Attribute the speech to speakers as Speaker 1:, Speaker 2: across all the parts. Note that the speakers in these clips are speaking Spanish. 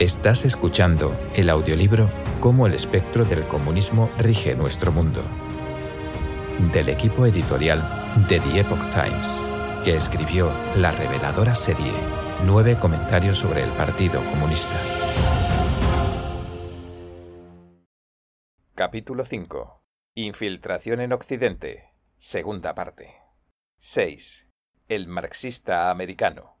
Speaker 1: Estás escuchando el audiolibro Cómo el espectro del comunismo rige nuestro mundo, del equipo editorial de The Epoch Times, que escribió la reveladora serie Nueve comentarios sobre el Partido Comunista.
Speaker 2: Capítulo 5. Infiltración en Occidente. Segunda parte. 6. El marxista americano.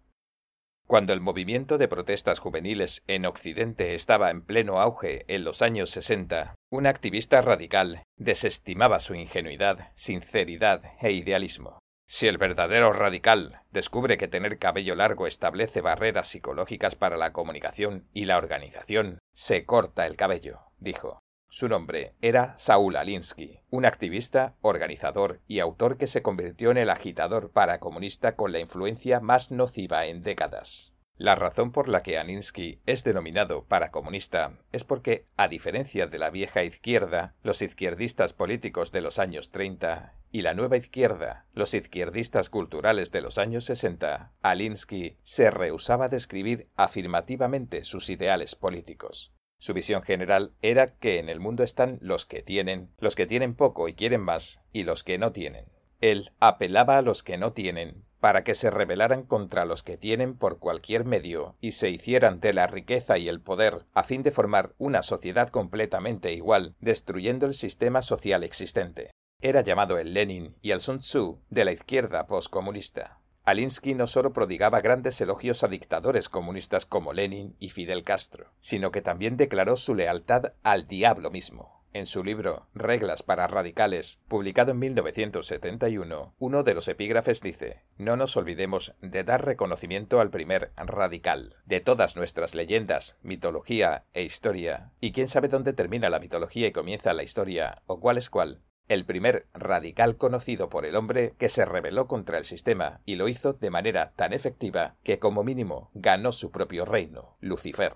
Speaker 2: Cuando el movimiento de protestas juveniles en Occidente estaba en pleno auge en los años 60, un activista radical desestimaba su ingenuidad, sinceridad e idealismo. Si el verdadero radical descubre que tener cabello largo establece barreras psicológicas para la comunicación y la organización, se corta el cabello, dijo. Su nombre era Saúl Alinsky, un activista, organizador y autor que se convirtió en el agitador paracomunista con la influencia más nociva en décadas. La razón por la que Alinsky es denominado paracomunista es porque, a diferencia de la vieja izquierda, los izquierdistas políticos de los años 30 y la nueva izquierda, los izquierdistas culturales de los años 60, Alinsky se rehusaba a describir afirmativamente sus ideales políticos. Su visión general era que en el mundo están los que tienen, los que tienen poco y quieren más, y los que no tienen. Él apelaba a los que no tienen para que se rebelaran contra los que tienen por cualquier medio y se hicieran de la riqueza y el poder a fin de formar una sociedad completamente igual, destruyendo el sistema social existente. Era llamado el Lenin y el Sun Tzu de la izquierda postcomunista. Alinsky no solo prodigaba grandes elogios a dictadores comunistas como Lenin y Fidel Castro, sino que también declaró su lealtad al diablo mismo. En su libro Reglas para Radicales, publicado en 1971, uno de los epígrafes dice, No nos olvidemos de dar reconocimiento al primer radical, de todas nuestras leyendas, mitología e historia. ¿Y quién sabe dónde termina la mitología y comienza la historia, o cuál es cuál? El primer radical conocido por el hombre que se rebeló contra el sistema y lo hizo de manera tan efectiva que como mínimo ganó su propio reino, Lucifer.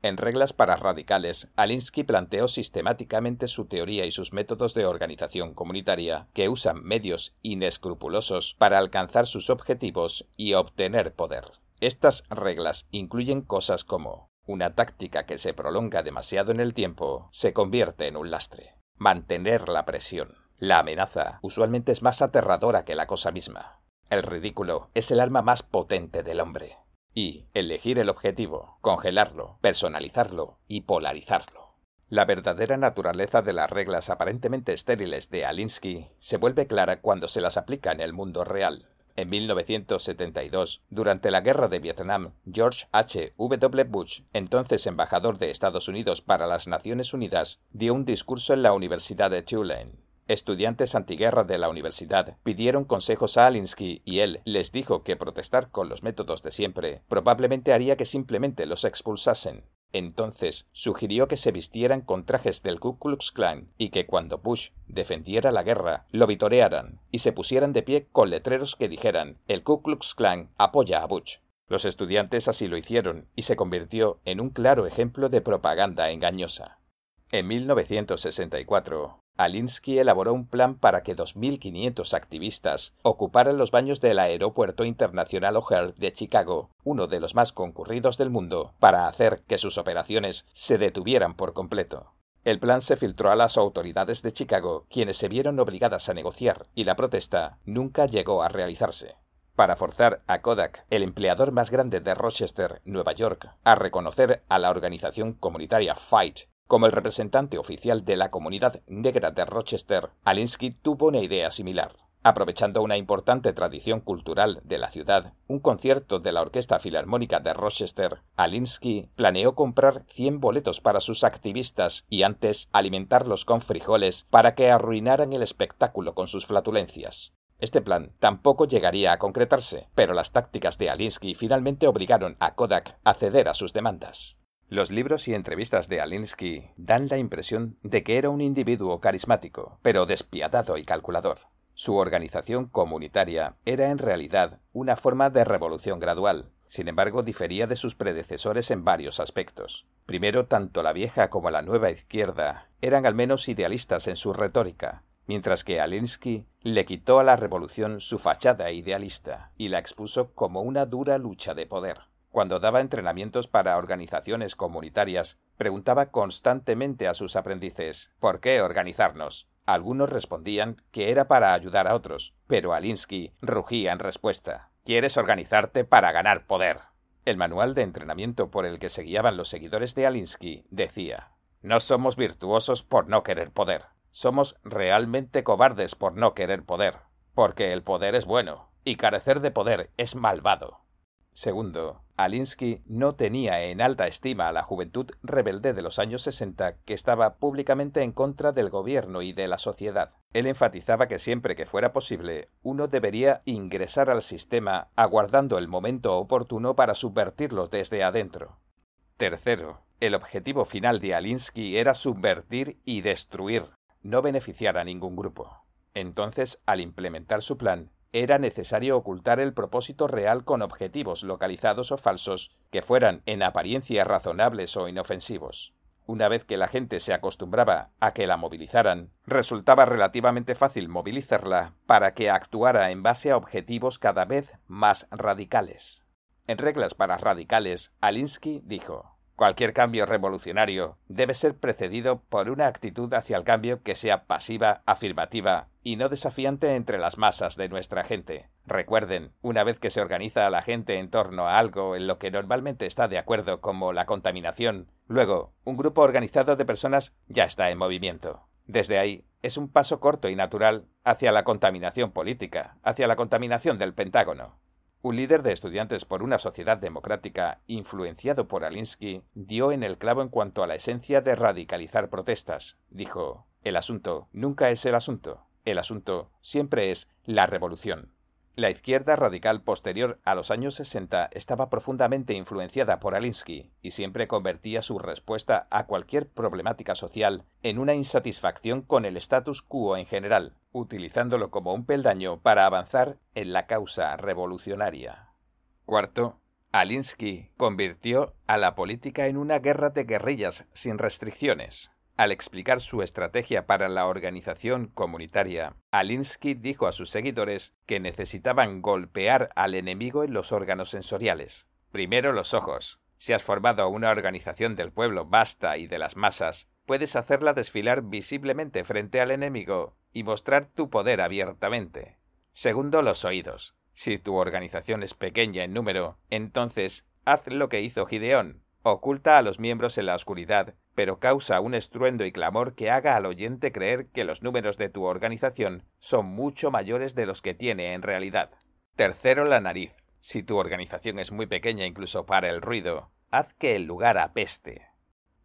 Speaker 2: En Reglas para Radicales, Alinsky planteó sistemáticamente su teoría y sus métodos de organización comunitaria, que usan medios inescrupulosos para alcanzar sus objetivos y obtener poder. Estas reglas incluyen cosas como una táctica que se prolonga demasiado en el tiempo se convierte en un lastre mantener la presión. La amenaza usualmente es más aterradora que la cosa misma. El ridículo es el arma más potente del hombre. Y elegir el objetivo, congelarlo, personalizarlo y polarizarlo. La verdadera naturaleza de las reglas aparentemente estériles de Alinsky se vuelve clara cuando se las aplica en el mundo real. En 1972, durante la Guerra de Vietnam, George H. W. Bush, entonces embajador de Estados Unidos para las Naciones Unidas, dio un discurso en la Universidad de Tulane. Estudiantes antiguerra de la universidad pidieron consejos a Alinsky y él les dijo que protestar con los métodos de siempre probablemente haría que simplemente los expulsasen. Entonces sugirió que se vistieran con trajes del Ku Klux Klan y que cuando Bush defendiera la guerra lo vitorearan y se pusieran de pie con letreros que dijeran el Ku Klux Klan apoya a Bush. Los estudiantes así lo hicieron y se convirtió en un claro ejemplo de propaganda engañosa. En 1964, Alinsky elaboró un plan para que 2.500 activistas ocuparan los baños del Aeropuerto Internacional O'Hare de Chicago, uno de los más concurridos del mundo, para hacer que sus operaciones se detuvieran por completo. El plan se filtró a las autoridades de Chicago, quienes se vieron obligadas a negociar, y la protesta nunca llegó a realizarse para forzar a Kodak, el empleador más grande de Rochester, Nueva York, a reconocer a la organización comunitaria Fight como el representante oficial de la comunidad negra de Rochester, Alinsky tuvo una idea similar. Aprovechando una importante tradición cultural de la ciudad, un concierto de la Orquesta Filarmónica de Rochester, Alinsky planeó comprar 100 boletos para sus activistas y antes alimentarlos con frijoles para que arruinaran el espectáculo con sus flatulencias. Este plan tampoco llegaría a concretarse, pero las tácticas de Alinsky finalmente obligaron a Kodak a ceder a sus demandas. Los libros y entrevistas de Alinsky dan la impresión de que era un individuo carismático, pero despiadado y calculador. Su organización comunitaria era en realidad una forma de revolución gradual, sin embargo difería de sus predecesores en varios aspectos. Primero, tanto la vieja como la nueva izquierda eran al menos idealistas en su retórica, mientras que Alinsky le quitó a la revolución su fachada idealista y la expuso como una dura lucha de poder. Cuando daba entrenamientos para organizaciones comunitarias, preguntaba constantemente a sus aprendices ¿por qué organizarnos? Algunos respondían que era para ayudar a otros, pero Alinsky rugía en respuesta ¿Quieres organizarte para ganar poder? El manual de entrenamiento por el que se guiaban los seguidores de Alinsky decía No somos virtuosos por no querer poder. Somos realmente cobardes por no querer poder. Porque el poder es bueno, y carecer de poder es malvado. Segundo, Alinsky no tenía en alta estima a la juventud rebelde de los años 60 que estaba públicamente en contra del gobierno y de la sociedad. Él enfatizaba que siempre que fuera posible, uno debería ingresar al sistema aguardando el momento oportuno para subvertirlo desde adentro. Tercero, el objetivo final de Alinsky era subvertir y destruir, no beneficiar a ningún grupo. Entonces, al implementar su plan, era necesario ocultar el propósito real con objetivos localizados o falsos que fueran en apariencia razonables o inofensivos. Una vez que la gente se acostumbraba a que la movilizaran, resultaba relativamente fácil movilizarla para que actuara en base a objetivos cada vez más radicales. En reglas para radicales, Alinsky dijo Cualquier cambio revolucionario debe ser precedido por una actitud hacia el cambio que sea pasiva, afirmativa y no desafiante entre las masas de nuestra gente. Recuerden, una vez que se organiza a la gente en torno a algo en lo que normalmente está de acuerdo como la contaminación, luego un grupo organizado de personas ya está en movimiento. Desde ahí es un paso corto y natural hacia la contaminación política, hacia la contaminación del Pentágono. Un líder de estudiantes por una sociedad democrática, influenciado por Alinsky, dio en el clavo en cuanto a la esencia de radicalizar protestas. Dijo, el asunto nunca es el asunto, el asunto siempre es la revolución. La izquierda radical posterior a los años 60 estaba profundamente influenciada por Alinsky y siempre convertía su respuesta a cualquier problemática social en una insatisfacción con el status quo en general, utilizándolo como un peldaño para avanzar en la causa revolucionaria. Cuarto, Alinsky convirtió a la política en una guerra de guerrillas sin restricciones. Al explicar su estrategia para la organización comunitaria, Alinsky dijo a sus seguidores que necesitaban golpear al enemigo en los órganos sensoriales. Primero los ojos. Si has formado una organización del pueblo vasta y de las masas, puedes hacerla desfilar visiblemente frente al enemigo y mostrar tu poder abiertamente. Segundo, los oídos. Si tu organización es pequeña en número, entonces haz lo que hizo Gideón, Oculta a los miembros en la oscuridad, pero causa un estruendo y clamor que haga al oyente creer que los números de tu organización son mucho mayores de los que tiene en realidad. Tercero, la nariz. Si tu organización es muy pequeña incluso para el ruido, haz que el lugar apeste.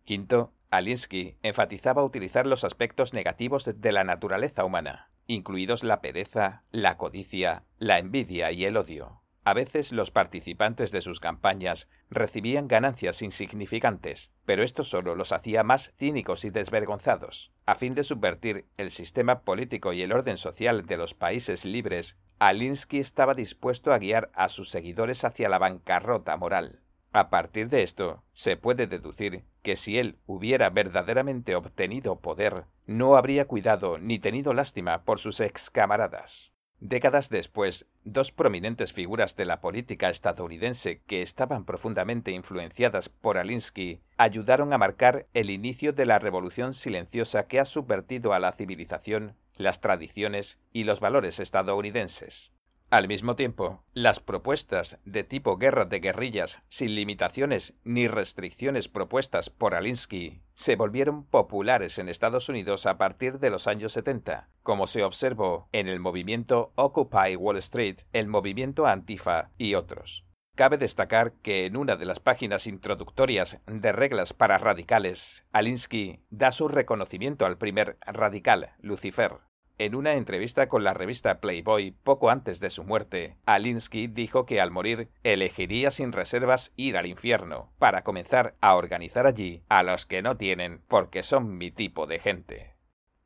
Speaker 2: Quinto, Alinsky enfatizaba utilizar los aspectos negativos de la naturaleza humana, incluidos la pereza, la codicia, la envidia y el odio. A veces los participantes de sus campañas recibían ganancias insignificantes, pero esto solo los hacía más cínicos y desvergonzados. A fin de subvertir el sistema político y el orden social de los países libres, Alinsky estaba dispuesto a guiar a sus seguidores hacia la bancarrota moral. A partir de esto, se puede deducir que si él hubiera verdaderamente obtenido poder, no habría cuidado ni tenido lástima por sus ex camaradas. Décadas después, dos prominentes figuras de la política estadounidense que estaban profundamente influenciadas por Alinsky ayudaron a marcar el inicio de la revolución silenciosa que ha subvertido a la civilización, las tradiciones y los valores estadounidenses. Al mismo tiempo, las propuestas de tipo guerra de guerrillas sin limitaciones ni restricciones propuestas por Alinsky se volvieron populares en Estados Unidos a partir de los años 70, como se observó en el movimiento Occupy Wall Street, el movimiento Antifa y otros. Cabe destacar que en una de las páginas introductorias de reglas para radicales, Alinsky da su reconocimiento al primer radical, Lucifer, en una entrevista con la revista Playboy poco antes de su muerte, Alinsky dijo que al morir elegiría sin reservas ir al infierno para comenzar a organizar allí a los que no tienen porque son mi tipo de gente.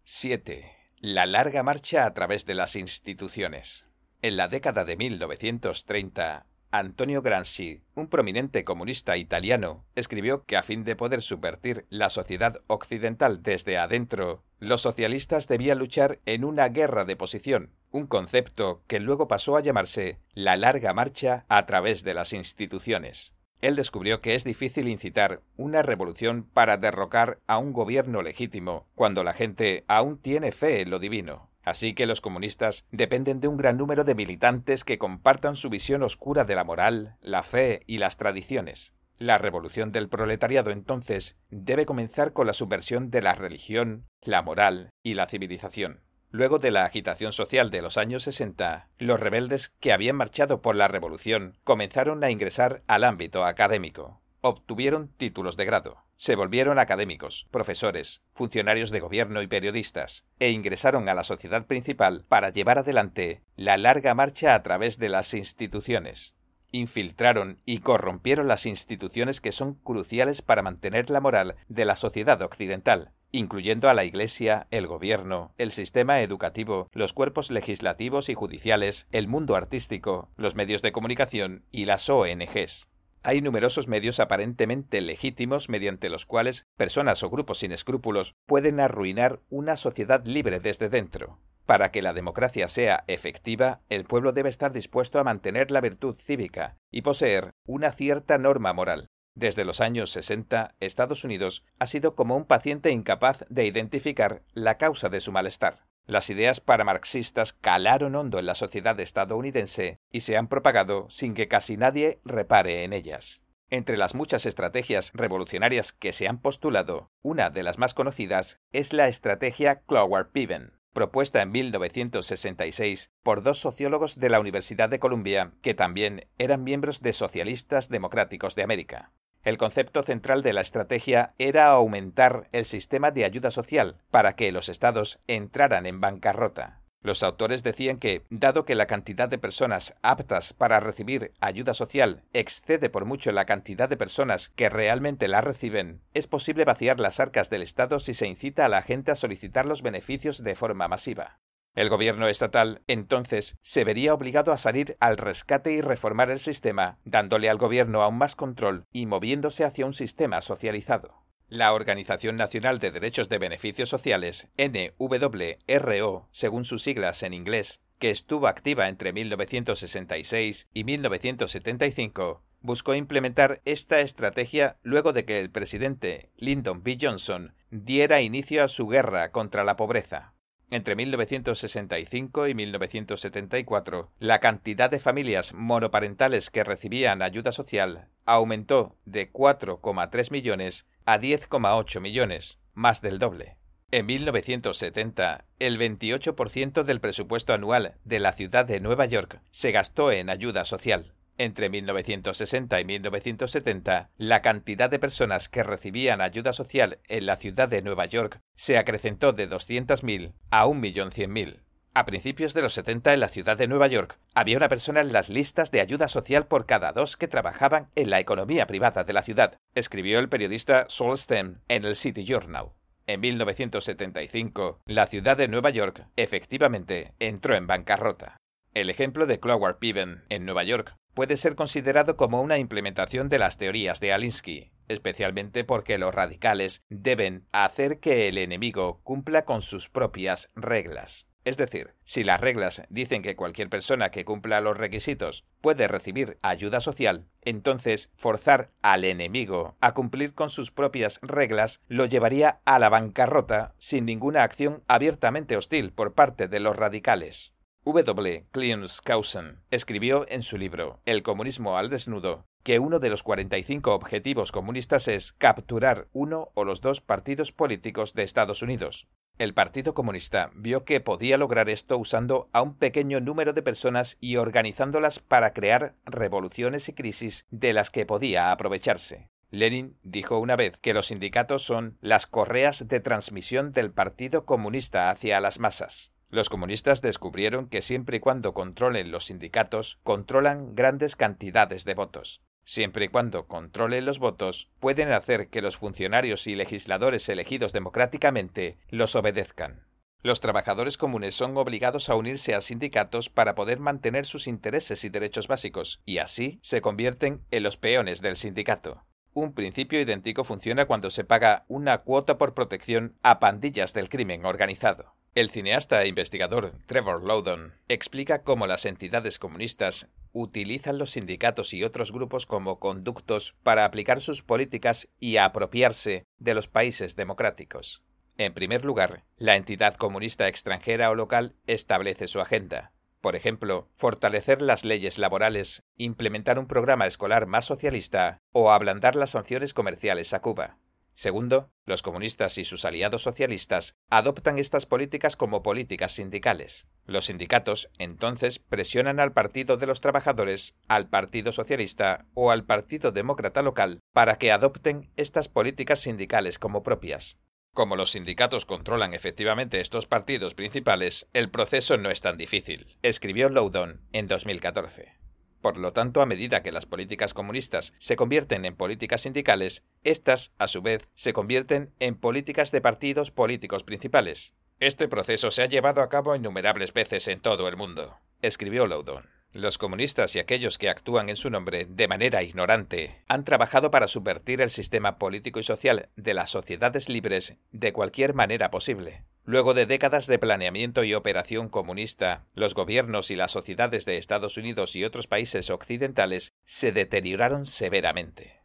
Speaker 2: 7. La larga marcha a través de las instituciones. En la década de 1930, Antonio Gramsci, un prominente comunista italiano, escribió que a fin de poder subvertir la sociedad occidental desde adentro, los socialistas debían luchar en una guerra de posición, un concepto que luego pasó a llamarse la larga marcha a través de las instituciones. él descubrió que es difícil incitar una revolución para derrocar a un gobierno legítimo cuando la gente aún tiene fe en lo divino. Así que los comunistas dependen de un gran número de militantes que compartan su visión oscura de la moral, la fe y las tradiciones. La revolución del proletariado entonces debe comenzar con la subversión de la religión, la moral y la civilización. Luego de la agitación social de los años 60, los rebeldes que habían marchado por la revolución comenzaron a ingresar al ámbito académico. Obtuvieron títulos de grado, se volvieron académicos, profesores, funcionarios de gobierno y periodistas, e ingresaron a la sociedad principal para llevar adelante la larga marcha a través de las instituciones. Infiltraron y corrompieron las instituciones que son cruciales para mantener la moral de la sociedad occidental, incluyendo a la Iglesia, el gobierno, el sistema educativo, los cuerpos legislativos y judiciales, el mundo artístico, los medios de comunicación y las ONGs. Hay numerosos medios aparentemente legítimos mediante los cuales personas o grupos sin escrúpulos pueden arruinar una sociedad libre desde dentro. Para que la democracia sea efectiva, el pueblo debe estar dispuesto a mantener la virtud cívica y poseer una cierta norma moral. Desde los años 60, Estados Unidos ha sido como un paciente incapaz de identificar la causa de su malestar. Las ideas paramarxistas calaron hondo en la sociedad estadounidense y se han propagado sin que casi nadie repare en ellas. Entre las muchas estrategias revolucionarias que se han postulado, una de las más conocidas es la estrategia Cloward-Piven, propuesta en 1966 por dos sociólogos de la Universidad de Columbia que también eran miembros de Socialistas Democráticos de América. El concepto central de la estrategia era aumentar el sistema de ayuda social para que los estados entraran en bancarrota. Los autores decían que, dado que la cantidad de personas aptas para recibir ayuda social excede por mucho la cantidad de personas que realmente la reciben, es posible vaciar las arcas del Estado si se incita a la gente a solicitar los beneficios de forma masiva. El gobierno estatal, entonces, se vería obligado a salir al rescate y reformar el sistema, dándole al gobierno aún más control y moviéndose hacia un sistema socializado. La Organización Nacional de Derechos de Beneficios Sociales, NWRO, según sus siglas en inglés, que estuvo activa entre 1966 y 1975, buscó implementar esta estrategia luego de que el presidente Lyndon B. Johnson diera inicio a su guerra contra la pobreza. Entre 1965 y 1974, la cantidad de familias monoparentales que recibían ayuda social aumentó de 4,3 millones a 10,8 millones, más del doble. En 1970, el 28% del presupuesto anual de la ciudad de Nueva York se gastó en ayuda social. Entre 1960 y 1970, la cantidad de personas que recibían ayuda social en la ciudad de Nueva York se acrecentó de 200.000 a 1.100.000. A principios de los 70 en la ciudad de Nueva York había una persona en las listas de ayuda social por cada dos que trabajaban en la economía privada de la ciudad, escribió el periodista Saul Stem en el City Journal. En 1975, la ciudad de Nueva York efectivamente entró en bancarrota. El ejemplo de Cloward Piven en Nueva York puede ser considerado como una implementación de las teorías de Alinsky, especialmente porque los radicales deben hacer que el enemigo cumpla con sus propias reglas. Es decir, si las reglas dicen que cualquier persona que cumpla los requisitos puede recibir ayuda social, entonces forzar al enemigo a cumplir con sus propias reglas lo llevaría a la bancarrota sin ninguna acción abiertamente hostil por parte de los radicales. W. Skousen escribió en su libro El comunismo al desnudo que uno de los 45 objetivos comunistas es capturar uno o los dos partidos políticos de Estados Unidos. El Partido Comunista vio que podía lograr esto usando a un pequeño número de personas y organizándolas para crear revoluciones y crisis de las que podía aprovecharse. Lenin dijo una vez que los sindicatos son las correas de transmisión del Partido Comunista hacia las masas. Los comunistas descubrieron que siempre y cuando controlen los sindicatos, controlan grandes cantidades de votos. Siempre y cuando controlen los votos, pueden hacer que los funcionarios y legisladores elegidos democráticamente los obedezcan. Los trabajadores comunes son obligados a unirse a sindicatos para poder mantener sus intereses y derechos básicos, y así se convierten en los peones del sindicato. Un principio idéntico funciona cuando se paga una cuota por protección a pandillas del crimen organizado. El cineasta e investigador Trevor Loudon explica cómo las entidades comunistas utilizan los sindicatos y otros grupos como conductos para aplicar sus políticas y apropiarse de los países democráticos. En primer lugar, la entidad comunista extranjera o local establece su agenda. Por ejemplo, fortalecer las leyes laborales, implementar un programa escolar más socialista o ablandar las sanciones comerciales a Cuba. Segundo, los comunistas y sus aliados socialistas adoptan estas políticas como políticas sindicales. Los sindicatos, entonces, presionan al Partido de los Trabajadores, al Partido Socialista o al Partido Demócrata local para que adopten estas políticas sindicales como propias. Como los sindicatos controlan efectivamente estos partidos principales, el proceso no es tan difícil, escribió Loudon en 2014. Por lo tanto, a medida que las políticas comunistas se convierten en políticas sindicales, éstas, a su vez, se convierten en políticas de partidos políticos principales. Este proceso se ha llevado a cabo innumerables veces en todo el mundo, escribió Loudon. Los comunistas y aquellos que actúan en su nombre de manera ignorante han trabajado para subvertir el sistema político y social de las sociedades libres de cualquier manera posible. Luego de décadas de planeamiento y operación comunista, los gobiernos y las sociedades de Estados Unidos y otros países occidentales se deterioraron severamente.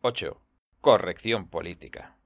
Speaker 2: 8. Corrección política.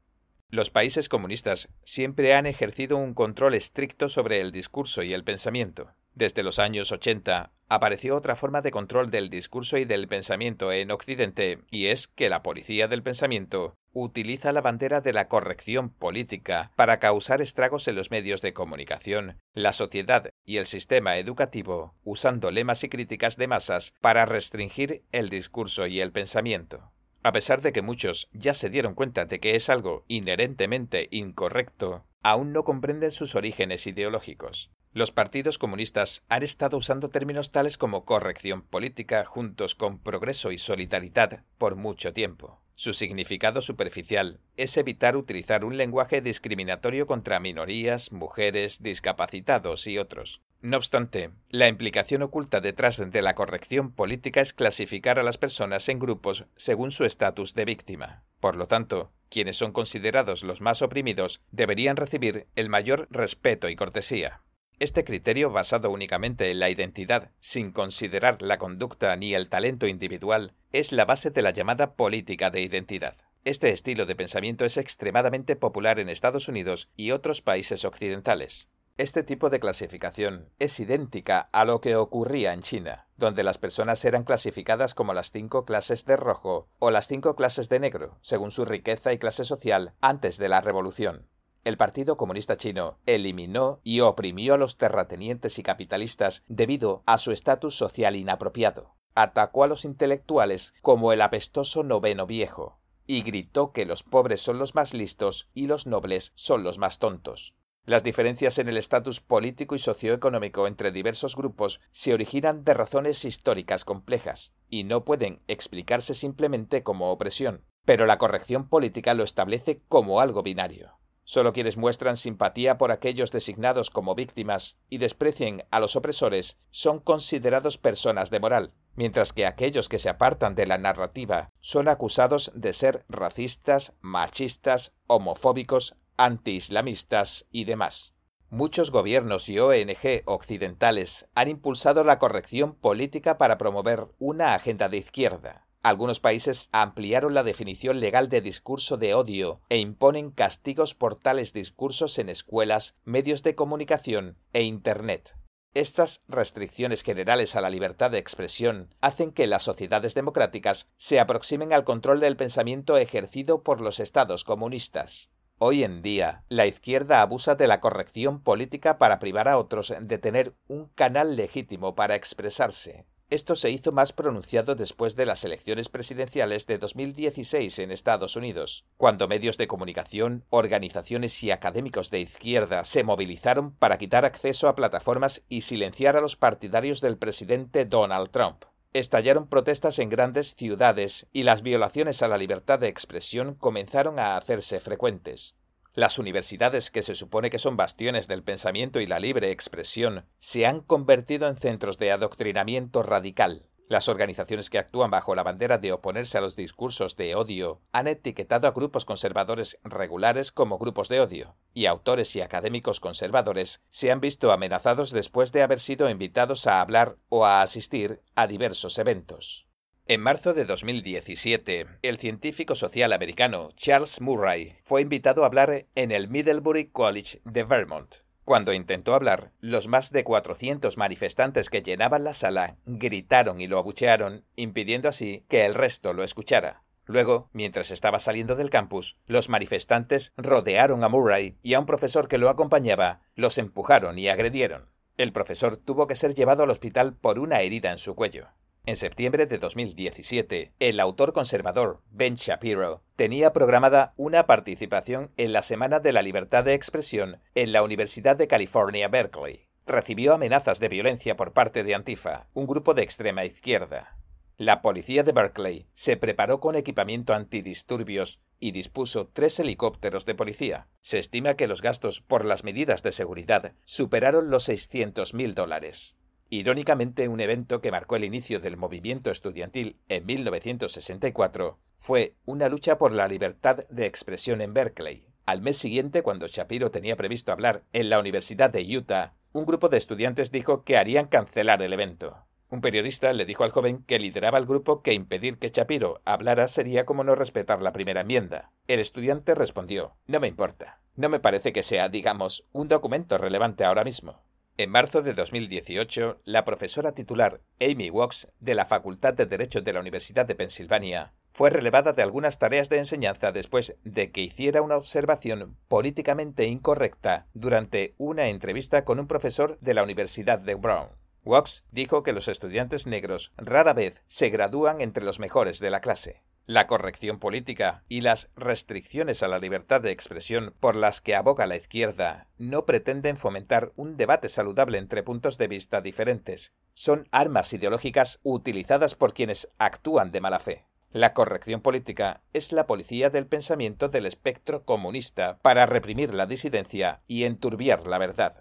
Speaker 2: Los países comunistas siempre han ejercido un control estricto sobre el discurso y el pensamiento. Desde los años 80 apareció otra forma de control del discurso y del pensamiento en Occidente, y es que la policía del pensamiento utiliza la bandera de la corrección política para causar estragos en los medios de comunicación, la sociedad y el sistema educativo, usando lemas y críticas de masas para restringir el discurso y el pensamiento. A pesar de que muchos ya se dieron cuenta de que es algo inherentemente incorrecto, aún no comprenden sus orígenes ideológicos. Los partidos comunistas han estado usando términos tales como corrección política juntos con progreso y solidaridad por mucho tiempo. Su significado superficial es evitar utilizar un lenguaje discriminatorio contra minorías, mujeres, discapacitados y otros. No obstante, la implicación oculta detrás de la corrección política es clasificar a las personas en grupos según su estatus de víctima. Por lo tanto, quienes son considerados los más oprimidos deberían recibir el mayor respeto y cortesía. Este criterio, basado únicamente en la identidad, sin considerar la conducta ni el talento individual, es la base de la llamada política de identidad. Este estilo de pensamiento es extremadamente popular en Estados Unidos y otros países occidentales. Este tipo de clasificación es idéntica a lo que ocurría en China, donde las personas eran clasificadas como las cinco clases de rojo o las cinco clases de negro, según su riqueza y clase social antes de la revolución. El Partido Comunista Chino eliminó y oprimió a los terratenientes y capitalistas debido a su estatus social inapropiado. Atacó a los intelectuales como el apestoso noveno viejo, y gritó que los pobres son los más listos y los nobles son los más tontos. Las diferencias en el estatus político y socioeconómico entre diversos grupos se originan de razones históricas complejas, y no pueden explicarse simplemente como opresión, pero la corrección política lo establece como algo binario. Solo quienes muestran simpatía por aquellos designados como víctimas y desprecien a los opresores son considerados personas de moral, mientras que aquellos que se apartan de la narrativa son acusados de ser racistas, machistas, homofóbicos, anti-islamistas y demás. Muchos gobiernos y ONG occidentales han impulsado la corrección política para promover una agenda de izquierda, algunos países ampliaron la definición legal de discurso de odio e imponen castigos por tales discursos en escuelas, medios de comunicación e Internet. Estas restricciones generales a la libertad de expresión hacen que las sociedades democráticas se aproximen al control del pensamiento ejercido por los estados comunistas. Hoy en día, la izquierda abusa de la corrección política para privar a otros de tener un canal legítimo para expresarse. Esto se hizo más pronunciado después de las elecciones presidenciales de 2016 en Estados Unidos, cuando medios de comunicación, organizaciones y académicos de izquierda se movilizaron para quitar acceso a plataformas y silenciar a los partidarios del presidente Donald Trump. Estallaron protestas en grandes ciudades y las violaciones a la libertad de expresión comenzaron a hacerse frecuentes. Las universidades, que se supone que son bastiones del pensamiento y la libre expresión, se han convertido en centros de adoctrinamiento radical. Las organizaciones que actúan bajo la bandera de oponerse a los discursos de odio han etiquetado a grupos conservadores regulares como grupos de odio, y autores y académicos conservadores se han visto amenazados después de haber sido invitados a hablar o a asistir a diversos eventos. En marzo de 2017, el científico social americano Charles Murray fue invitado a hablar en el Middlebury College de Vermont. Cuando intentó hablar, los más de 400 manifestantes que llenaban la sala gritaron y lo abuchearon, impidiendo así que el resto lo escuchara. Luego, mientras estaba saliendo del campus, los manifestantes rodearon a Murray y a un profesor que lo acompañaba, los empujaron y agredieron. El profesor tuvo que ser llevado al hospital por una herida en su cuello. En septiembre de 2017, el autor conservador Ben Shapiro tenía programada una participación en la Semana de la Libertad de Expresión en la Universidad de California, Berkeley. Recibió amenazas de violencia por parte de Antifa, un grupo de extrema izquierda. La policía de Berkeley se preparó con equipamiento antidisturbios y dispuso tres helicópteros de policía. Se estima que los gastos por las medidas de seguridad superaron los 600.000 dólares. Irónicamente, un evento que marcó el inicio del movimiento estudiantil en 1964 fue una lucha por la libertad de expresión en Berkeley. Al mes siguiente, cuando Shapiro tenía previsto hablar en la Universidad de Utah, un grupo de estudiantes dijo que harían cancelar el evento. Un periodista le dijo al joven que lideraba el grupo que impedir que Shapiro hablara sería como no respetar la primera enmienda. El estudiante respondió No me importa. No me parece que sea, digamos, un documento relevante ahora mismo. En marzo de 2018, la profesora titular Amy Wax de la Facultad de Derecho de la Universidad de Pensilvania fue relevada de algunas tareas de enseñanza después de que hiciera una observación políticamente incorrecta durante una entrevista con un profesor de la Universidad de Brown. Wax dijo que los estudiantes negros rara vez se gradúan entre los mejores de la clase. La corrección política y las restricciones a la libertad de expresión por las que aboga la izquierda no pretenden fomentar un debate saludable entre puntos de vista diferentes. Son armas ideológicas utilizadas por quienes actúan de mala fe. La corrección política es la policía del pensamiento del espectro comunista para reprimir la disidencia y enturbiar la verdad.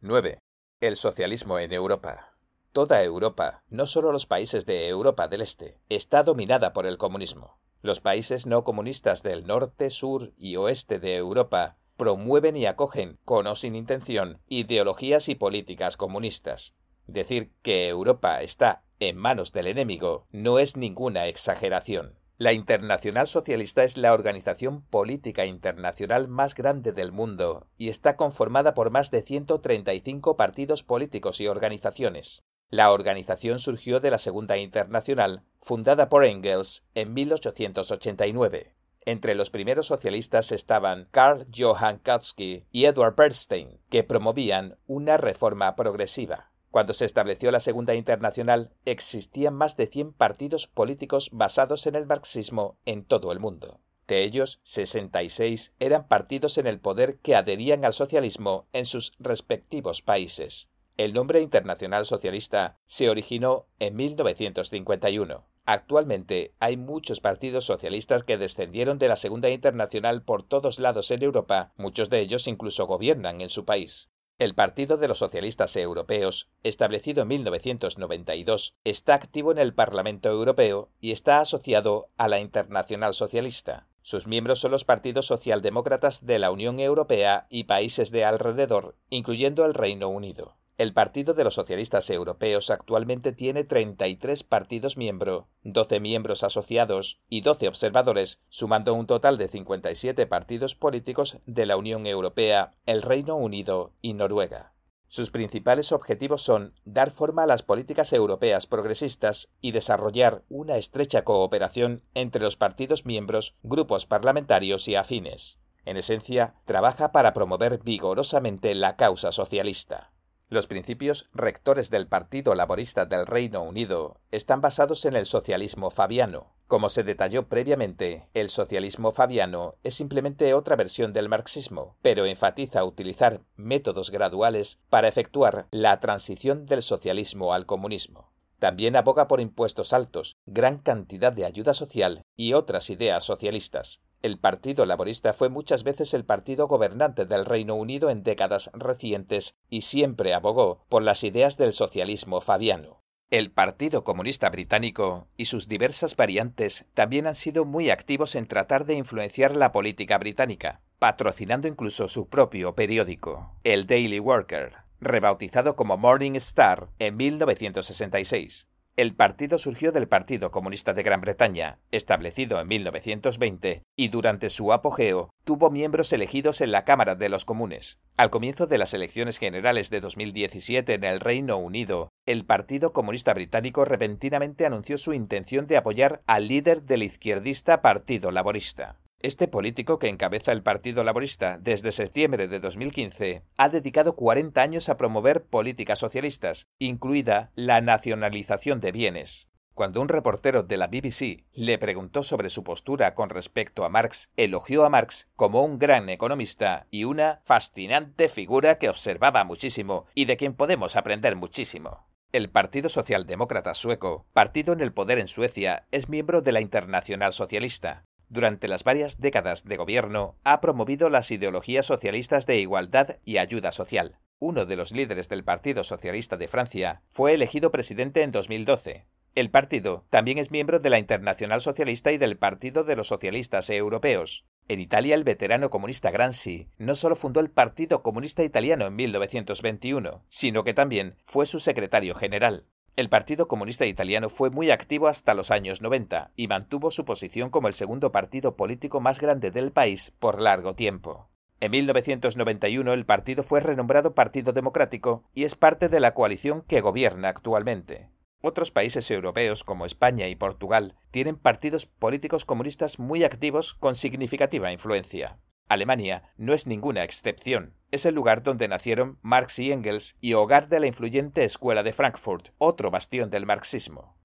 Speaker 2: 9. El socialismo en Europa. Toda Europa, no solo los países de Europa del Este, está dominada por el comunismo. Los países no comunistas del norte, sur y oeste de Europa promueven y acogen, con o sin intención, ideologías y políticas comunistas. Decir que Europa está en manos del enemigo no es ninguna exageración. La Internacional Socialista es la organización política internacional más grande del mundo y está conformada por más de 135 partidos políticos y organizaciones. La organización surgió de la Segunda Internacional, fundada por Engels en 1889. Entre los primeros socialistas estaban Karl Johann Kautsky y Edward Bernstein, que promovían una reforma progresiva. Cuando se estableció la Segunda Internacional, existían más de 100 partidos políticos basados en el marxismo en todo el mundo. De ellos, 66 eran partidos en el poder que adherían al socialismo en sus respectivos países. El nombre internacional socialista se originó en 1951. Actualmente hay muchos partidos socialistas que descendieron de la Segunda Internacional por todos lados en Europa, muchos de ellos incluso gobiernan en su país. El Partido de los Socialistas Europeos, establecido en 1992, está activo en el Parlamento Europeo y está asociado a la Internacional Socialista. Sus miembros son los partidos socialdemócratas de la Unión Europea y países de alrededor, incluyendo el Reino Unido. El Partido de los Socialistas Europeos actualmente tiene 33 partidos miembros, 12 miembros asociados y 12 observadores, sumando un total de 57 partidos políticos de la Unión Europea, el Reino Unido y Noruega. Sus principales objetivos son dar forma a las políticas europeas progresistas y desarrollar una estrecha cooperación entre los partidos miembros, grupos parlamentarios y afines. En esencia, trabaja para promover vigorosamente la causa socialista. Los principios rectores del Partido Laborista del Reino Unido están basados en el socialismo fabiano. Como se detalló previamente, el socialismo fabiano es simplemente otra versión del marxismo, pero enfatiza utilizar métodos graduales para efectuar la transición del socialismo al comunismo. También aboga por impuestos altos, gran cantidad de ayuda social y otras ideas socialistas. El Partido Laborista fue muchas veces el partido gobernante del Reino Unido en décadas recientes y siempre abogó por las ideas del socialismo fabiano. El Partido Comunista Británico y sus diversas variantes también han sido muy activos en tratar de influenciar la política británica, patrocinando incluso su propio periódico, el Daily Worker, rebautizado como Morning Star en 1966. El partido surgió del Partido Comunista de Gran Bretaña, establecido en 1920, y durante su apogeo tuvo miembros elegidos en la Cámara de los Comunes. Al comienzo de las elecciones generales de 2017 en el Reino Unido, el Partido Comunista Británico repentinamente anunció su intención de apoyar al líder del izquierdista Partido Laborista. Este político que encabeza el Partido Laborista desde septiembre de 2015 ha dedicado 40 años a promover políticas socialistas, incluida la nacionalización de bienes. Cuando un reportero de la BBC le preguntó sobre su postura con respecto a Marx, elogió a Marx como un gran economista y una fascinante figura que observaba muchísimo y de quien podemos aprender muchísimo. El Partido Socialdemócrata Sueco, partido en el poder en Suecia, es miembro de la Internacional Socialista durante las varias décadas de gobierno, ha promovido las ideologías socialistas de igualdad y ayuda social. Uno de los líderes del Partido Socialista de Francia fue elegido presidente en 2012. El partido también es miembro de la Internacional Socialista y del Partido de los Socialistas Europeos. En Italia, el veterano comunista Gramsci no solo fundó el Partido Comunista Italiano en 1921, sino que también fue su secretario general. El Partido Comunista Italiano fue muy activo hasta los años 90 y mantuvo su posición como el segundo partido político más grande del país por largo tiempo. En 1991 el partido fue renombrado Partido Democrático y es parte de la coalición que gobierna actualmente. Otros países europeos como España y Portugal tienen partidos políticos comunistas muy activos con significativa influencia. Alemania no es ninguna excepción. Es el lugar donde nacieron Marx y Engels y hogar de la influyente Escuela de Frankfurt, otro bastión del marxismo.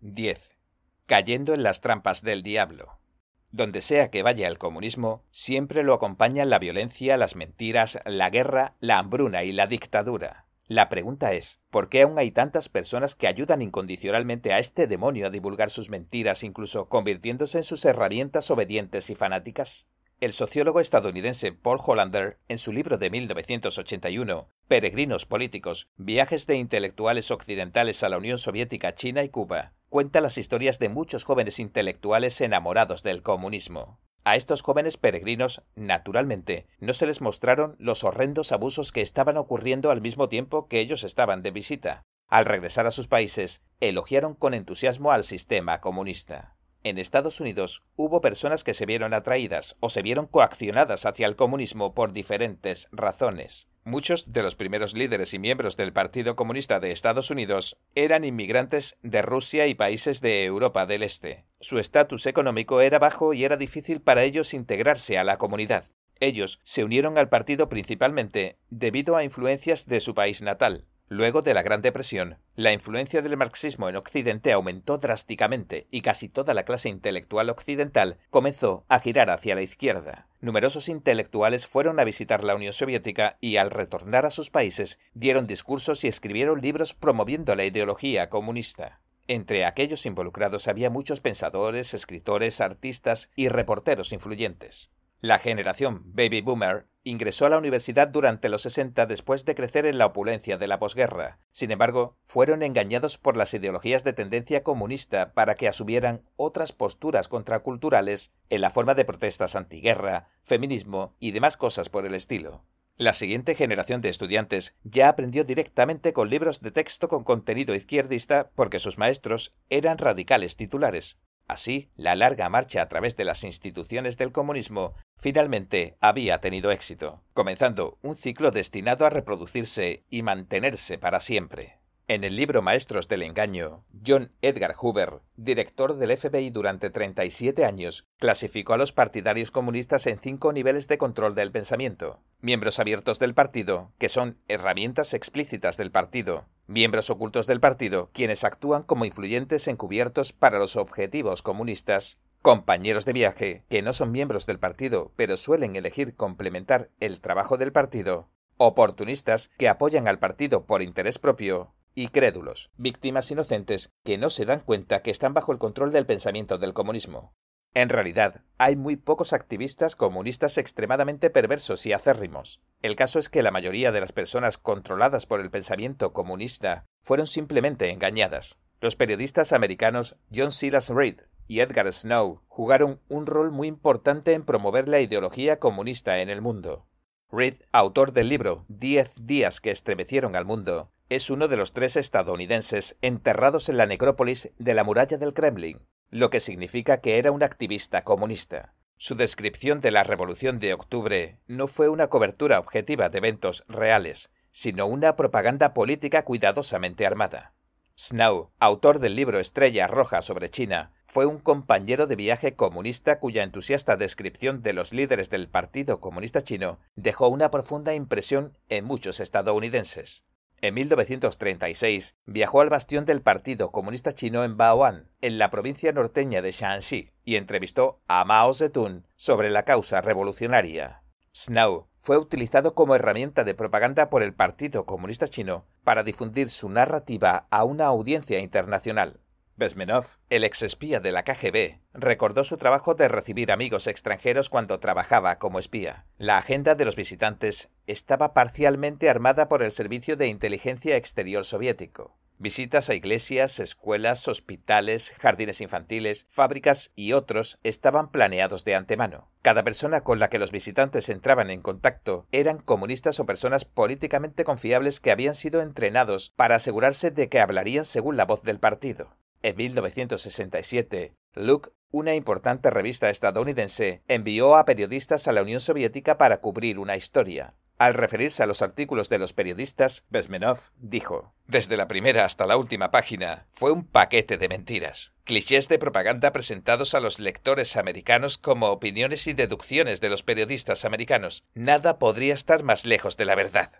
Speaker 2: 10. Cayendo en las trampas del diablo. Donde sea que vaya el comunismo, siempre lo acompañan la violencia, las mentiras, la guerra, la hambruna y la dictadura. La pregunta es, ¿por qué aún hay tantas personas que ayudan incondicionalmente a este demonio a divulgar sus mentiras, incluso convirtiéndose en sus herramientas obedientes y fanáticas? El sociólogo estadounidense Paul Hollander, en su libro de 1981, Peregrinos Políticos, Viajes de Intelectuales Occidentales a la Unión Soviética, China y Cuba, cuenta las historias de muchos jóvenes intelectuales enamorados del comunismo. A estos jóvenes peregrinos, naturalmente, no se les mostraron los horrendos abusos que estaban ocurriendo al mismo tiempo que ellos estaban de visita. Al regresar a sus países, elogiaron con entusiasmo al sistema comunista. En Estados Unidos hubo personas que se vieron atraídas o se vieron coaccionadas hacia el comunismo por diferentes razones. Muchos de los primeros líderes y miembros del Partido Comunista de Estados Unidos eran inmigrantes de Rusia y países de Europa del Este. Su estatus económico era bajo y era difícil para ellos integrarse a la comunidad. Ellos se unieron al partido principalmente debido a influencias de su país natal, Luego de la Gran Depresión, la influencia del marxismo en Occidente aumentó drásticamente y casi toda la clase intelectual occidental comenzó a girar hacia la izquierda. Numerosos intelectuales fueron a visitar la Unión Soviética y al retornar a sus países dieron discursos y escribieron libros promoviendo la ideología comunista. Entre aquellos involucrados había muchos pensadores, escritores, artistas y reporteros influyentes. La generación baby boomer ingresó a la universidad durante los 60 después de crecer en la opulencia de la posguerra. Sin embargo, fueron engañados por las ideologías de tendencia comunista para que asumieran otras posturas contraculturales en la forma de protestas antiguerra, feminismo y demás cosas por el estilo. La siguiente generación de estudiantes ya aprendió directamente con libros de texto con contenido izquierdista porque sus maestros eran radicales titulares. Así, la larga marcha a través de las instituciones del comunismo finalmente había tenido éxito, comenzando un ciclo destinado a reproducirse y mantenerse para siempre. En el libro Maestros del Engaño, John Edgar Hoover, director del FBI durante 37 años, clasificó a los partidarios comunistas en cinco niveles de control del pensamiento. Miembros abiertos del partido, que son herramientas explícitas del partido. Miembros ocultos del partido, quienes actúan como influyentes encubiertos para los objetivos comunistas. Compañeros de viaje, que no son miembros del partido, pero suelen elegir complementar el trabajo del partido. Oportunistas, que apoyan al partido por interés propio y crédulos, víctimas inocentes que no se dan cuenta que están bajo el control del pensamiento del comunismo. En realidad, hay muy pocos activistas comunistas extremadamente perversos y acérrimos. El caso es que la mayoría de las personas controladas por el pensamiento comunista fueron simplemente engañadas. Los periodistas americanos John Silas Reed y Edgar Snow jugaron un rol muy importante en promover la ideología comunista en el mundo. Reed, autor del libro Diez días que estremecieron al mundo, es uno de los tres estadounidenses enterrados en la necrópolis de la muralla del Kremlin, lo que significa que era un activista comunista. Su descripción de la Revolución de Octubre no fue una cobertura objetiva de eventos reales, sino una propaganda política cuidadosamente armada. Snow, autor del libro Estrella Roja sobre China, fue un compañero de viaje comunista cuya entusiasta descripción de los líderes del Partido Comunista Chino dejó una profunda impresión en muchos estadounidenses. En 1936 viajó al bastión del Partido Comunista Chino en Baoan, en la provincia norteña de Shanxi, y entrevistó a Mao Zedong sobre la causa revolucionaria. Snow fue utilizado como herramienta de propaganda por el Partido Comunista Chino para difundir su narrativa a una audiencia internacional. Besmenov, el exespía de la KGB, recordó su trabajo de recibir amigos extranjeros cuando trabajaba como espía. La agenda de los visitantes estaba parcialmente armada por el Servicio de Inteligencia Exterior soviético. Visitas a iglesias, escuelas, hospitales, jardines infantiles, fábricas y otros estaban planeados de antemano. Cada persona con la que los visitantes entraban en contacto eran comunistas o personas políticamente confiables que habían sido entrenados para asegurarse de que hablarían según la voz del partido. En 1967, Look, una importante revista estadounidense, envió a periodistas a la Unión Soviética para cubrir una historia. Al referirse a los artículos de los periodistas, Besmenov dijo, Desde la primera hasta la última página, fue un paquete de mentiras, clichés de propaganda presentados a los lectores americanos como opiniones y deducciones de los periodistas americanos. Nada podría estar más lejos de la verdad.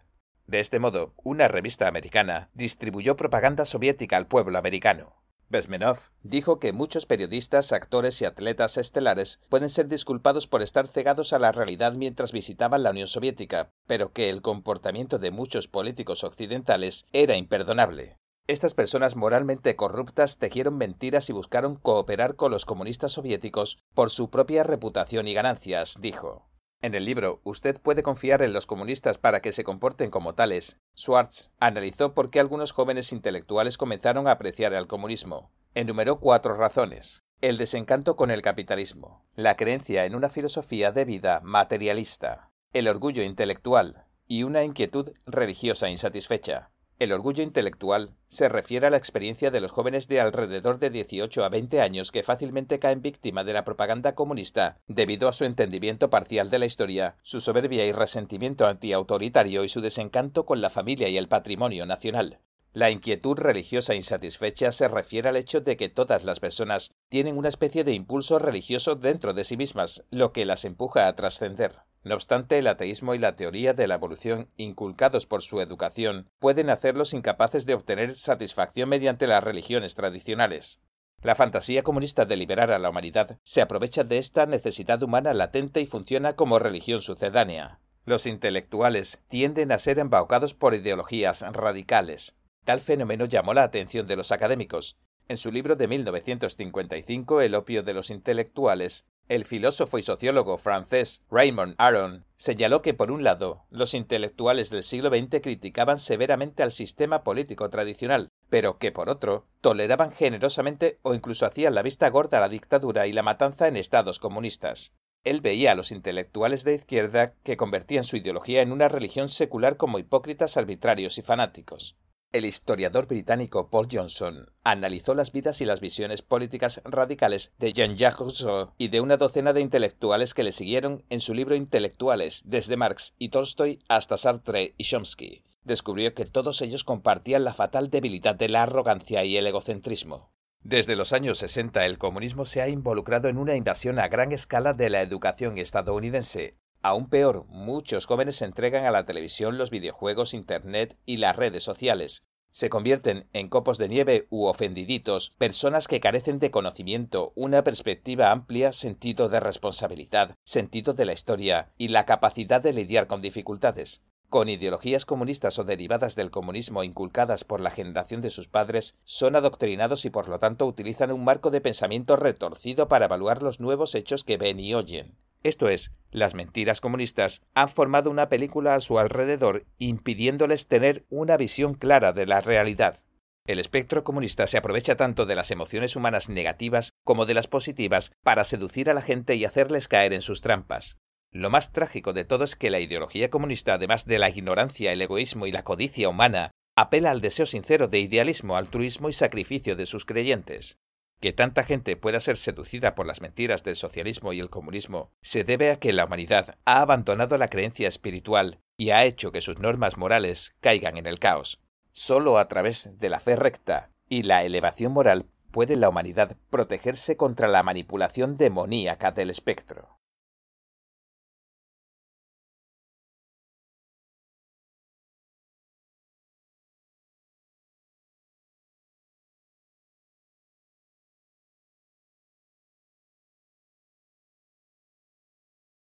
Speaker 2: De este modo, una revista americana distribuyó propaganda soviética al pueblo americano. Besmenov dijo que muchos periodistas, actores y atletas estelares pueden ser disculpados por estar cegados a la realidad mientras visitaban la Unión Soviética, pero que el comportamiento de muchos políticos occidentales era imperdonable. Estas personas moralmente corruptas tejieron mentiras y buscaron cooperar con los comunistas soviéticos por su propia reputación y ganancias, dijo. En el libro Usted puede confiar en los comunistas para que se comporten como tales, Schwartz analizó por qué algunos jóvenes intelectuales comenzaron a apreciar al comunismo. Enumeró cuatro razones. El desencanto con el capitalismo, la creencia en una filosofía de vida materialista, el orgullo intelectual y una inquietud religiosa insatisfecha. El orgullo intelectual se refiere a la experiencia de los jóvenes de alrededor de 18 a 20 años que fácilmente caen víctima de la propaganda comunista debido a su entendimiento parcial de la historia, su soberbia y resentimiento antiautoritario y su desencanto con la familia y el patrimonio nacional. La inquietud religiosa insatisfecha se refiere al hecho de que todas las personas tienen una especie de impulso religioso dentro de sí mismas, lo que las empuja a trascender. No obstante, el ateísmo y la teoría de la evolución, inculcados por su educación, pueden hacerlos incapaces de obtener satisfacción mediante las religiones tradicionales. La fantasía comunista de liberar a la humanidad se aprovecha de esta necesidad humana latente y funciona como religión sucedánea. Los intelectuales tienden a ser embaucados por ideologías radicales. Tal fenómeno llamó la atención de los académicos. En su libro de 1955, El opio de los intelectuales, el filósofo y sociólogo francés Raymond Aron señaló que, por un lado, los intelectuales del siglo XX criticaban severamente al sistema político tradicional, pero que, por otro, toleraban generosamente o incluso hacían la vista gorda a la dictadura y la matanza en estados comunistas. Él veía a los intelectuales de izquierda que convertían su ideología en una religión secular como hipócritas arbitrarios y fanáticos. El historiador británico Paul Johnson analizó las vidas y las visiones políticas radicales de Jean-Jacques Rousseau y de una docena de intelectuales que le siguieron en su libro Intelectuales, desde Marx y Tolstoy hasta Sartre y Chomsky. Descubrió que todos ellos compartían la fatal debilidad de la arrogancia y el egocentrismo. Desde los años 60 el comunismo se ha involucrado en una invasión a gran escala de la educación estadounidense, Aún peor, muchos jóvenes se entregan a la televisión, los videojuegos, Internet y las redes sociales. Se convierten en copos de nieve u ofendiditos, personas que carecen de conocimiento, una perspectiva amplia, sentido de responsabilidad, sentido de la historia y la capacidad de lidiar con dificultades. con ideologías comunistas o derivadas del comunismo inculcadas por la generación de sus padres, son adoctrinados y por lo tanto utilizan un marco de pensamiento retorcido para evaluar los nuevos hechos que ven y oyen. Esto es, las mentiras comunistas han formado una película a su alrededor impidiéndoles tener una visión clara de la realidad. El espectro comunista se aprovecha tanto de las emociones humanas negativas como de las positivas para seducir a la gente y hacerles caer en sus trampas. Lo más trágico de todo es que la ideología comunista, además de la ignorancia, el egoísmo y la codicia humana, apela al deseo sincero de idealismo, altruismo y sacrificio de sus creyentes. Que tanta gente pueda ser seducida por las mentiras del socialismo y el comunismo se debe a que la humanidad ha abandonado la creencia espiritual y ha hecho que sus normas morales caigan en el caos. Solo a través de la fe recta y la elevación moral puede la humanidad protegerse contra la manipulación demoníaca del espectro.